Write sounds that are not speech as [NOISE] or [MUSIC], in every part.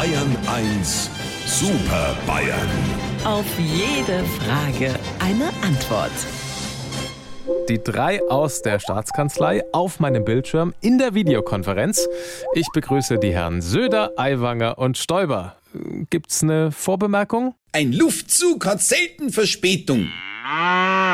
Bayern 1 Super Bayern. Auf jede Frage eine Antwort. Die drei aus der Staatskanzlei auf meinem Bildschirm in der Videokonferenz. Ich begrüße die Herren Söder, Aiwanger und Stoiber. Gibt's eine Vorbemerkung? Ein Luftzug hat selten Verspätung.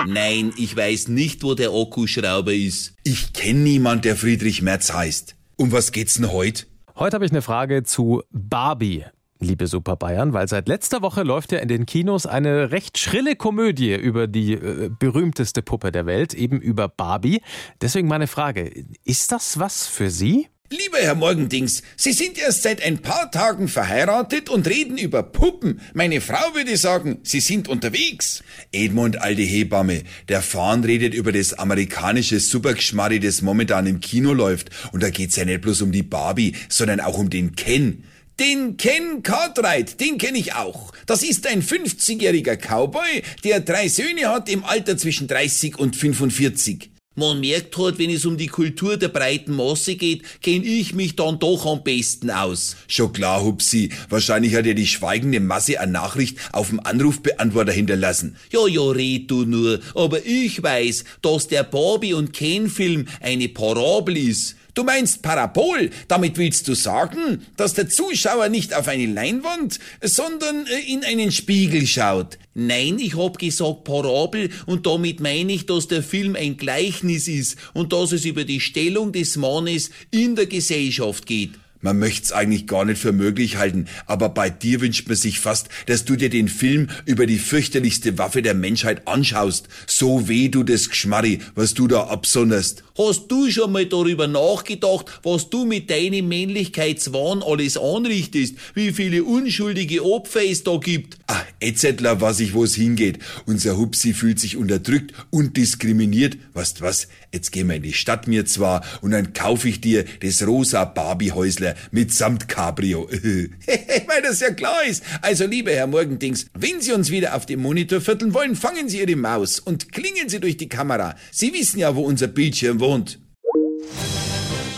Nein, ich weiß nicht, wo der Akkuschrauber ist. Ich kenne niemand, der Friedrich Merz heißt. Um was geht's denn heute? Heute habe ich eine Frage zu Barbie. Liebe Super Bayern, weil seit letzter Woche läuft ja in den Kinos eine recht schrille Komödie über die äh, berühmteste Puppe der Welt, eben über Barbie. Deswegen meine Frage, ist das was für Sie? Lieber Herr Morgendings, Sie sind erst seit ein paar Tagen verheiratet und reden über Puppen. Meine Frau würde sagen, Sie sind unterwegs. Edmund, alte Hebamme, der Fahn redet über das amerikanische Supergeschmarri, das momentan im Kino läuft. Und da geht's ja nicht bloß um die Barbie, sondern auch um den Ken. Den Ken Cartwright, den kenne ich auch. Das ist ein 50-jähriger Cowboy, der drei Söhne hat im Alter zwischen 30 und 45. Man merkt halt, wenn es um die Kultur der breiten Masse geht, kenne ich mich dann doch am besten aus. Schon klar, Hupsi. Wahrscheinlich hat ja die schweigende Masse eine Nachricht auf dem Anrufbeantworter hinterlassen. Ja, ja, red du nur. Aber ich weiß, dass der Barbie und Ken Film eine Parabel ist. Du meinst Parabol? Damit willst du sagen, dass der Zuschauer nicht auf eine Leinwand, sondern äh, in einen Spiegel schaut. Nein, ich hab gesagt Parabel und damit meine ich, dass der Film ein Gleichnis ist und dass es über die Stellung des Mannes in der Gesellschaft geht. Man möcht's eigentlich gar nicht für möglich halten, aber bei dir wünscht man sich fast, dass du dir den Film über die fürchterlichste Waffe der Menschheit anschaust. So weh du das Geschmarri, was du da absonderst. Hast du schon mal darüber nachgedacht, was du mit deinem Männlichkeitswahn alles anrichtest? Wie viele unschuldige Opfer es da gibt? Etzettler weiß ich, wo es hingeht. Unser Hupsi fühlt sich unterdrückt und diskriminiert. Weißt was? Jetzt gehen wir in die Stadt mir zwar und dann kaufe ich dir das rosa Barbiehäusler mitsamt Cabrio. [LAUGHS] Weil das ja klar ist. Also, lieber Herr Morgendings, wenn Sie uns wieder auf dem Monitor vierteln wollen, fangen Sie Ihre Maus und klingen Sie durch die Kamera. Sie wissen ja, wo unser Bildschirm wohnt.